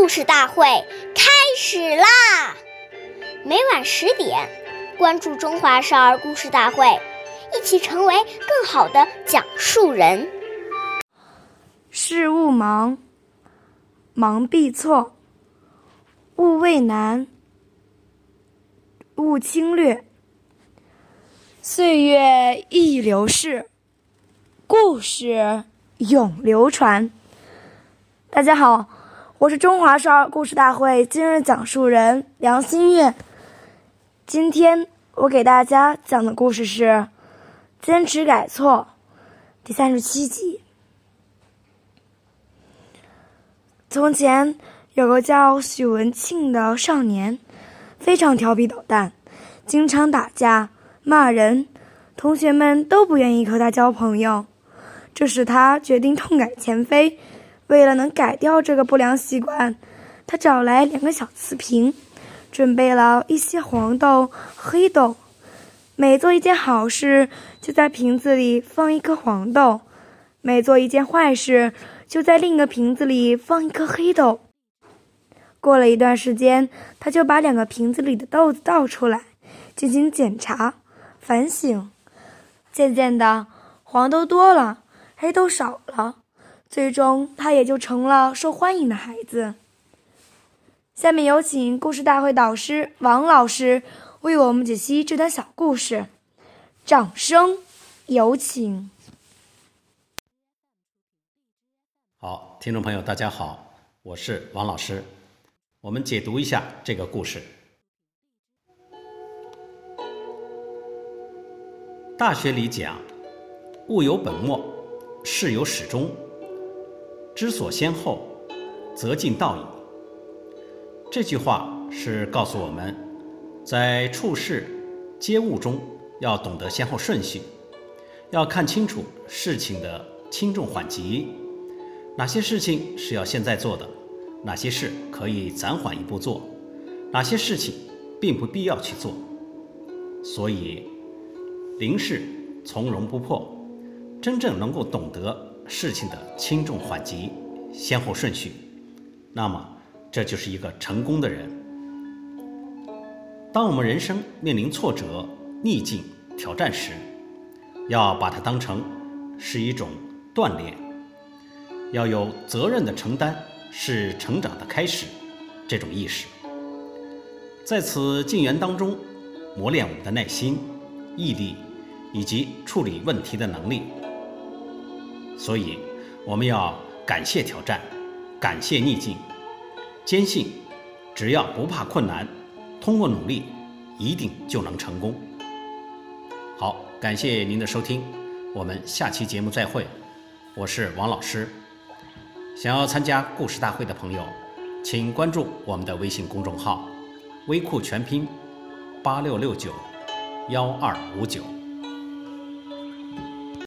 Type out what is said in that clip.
故事大会开始啦！每晚十点，关注《中华少儿故事大会》，一起成为更好的讲述人。事勿忙，忙必错；勿畏难，勿轻略。岁月易流逝，故事永流传。大家好，我是中华少儿故事大会今日讲述人梁新月。今天我给大家讲的故事是《坚持改错》第三十七集。从前有个叫许文庆的少年，非常调皮捣蛋，经常打架骂人，同学们都不愿意和他交朋友，这使他决定痛改前非。为了能改掉这个不良习惯，他找来两个小瓷瓶，准备了一些黄豆、黑豆。每做一件好事，就在瓶子里放一颗黄豆；每做一件坏事，就在另一个瓶子里放一颗黑豆。过了一段时间，他就把两个瓶子里的豆子倒出来，进行检查、反省。渐渐的，黄豆多了，黑豆少了。最终，他也就成了受欢迎的孩子。下面有请故事大会导师王老师为我们解析这段小故事，掌声有请。好，听众朋友，大家好，我是王老师。我们解读一下这个故事。大学里讲：“物有本末，事有始终。”知所先后，则近道矣。这句话是告诉我们，在处事接物中要懂得先后顺序，要看清楚事情的轻重缓急，哪些事情是要现在做的，哪些事可以暂缓一步做，哪些事情并不必要去做。所以，临事从容不迫，真正能够懂得。事情的轻重缓急、先后顺序，那么这就是一个成功的人。当我们人生面临挫折、逆境、挑战时，要把它当成是一种锻炼，要有责任的承担是成长的开始这种意识，在此进园当中磨练我们的耐心、毅力以及处理问题的能力。所以，我们要感谢挑战，感谢逆境，坚信只要不怕困难，通过努力，一定就能成功。好，感谢您的收听，我们下期节目再会。我是王老师。想要参加故事大会的朋友，请关注我们的微信公众号“微库全拼八六六九幺二五九”。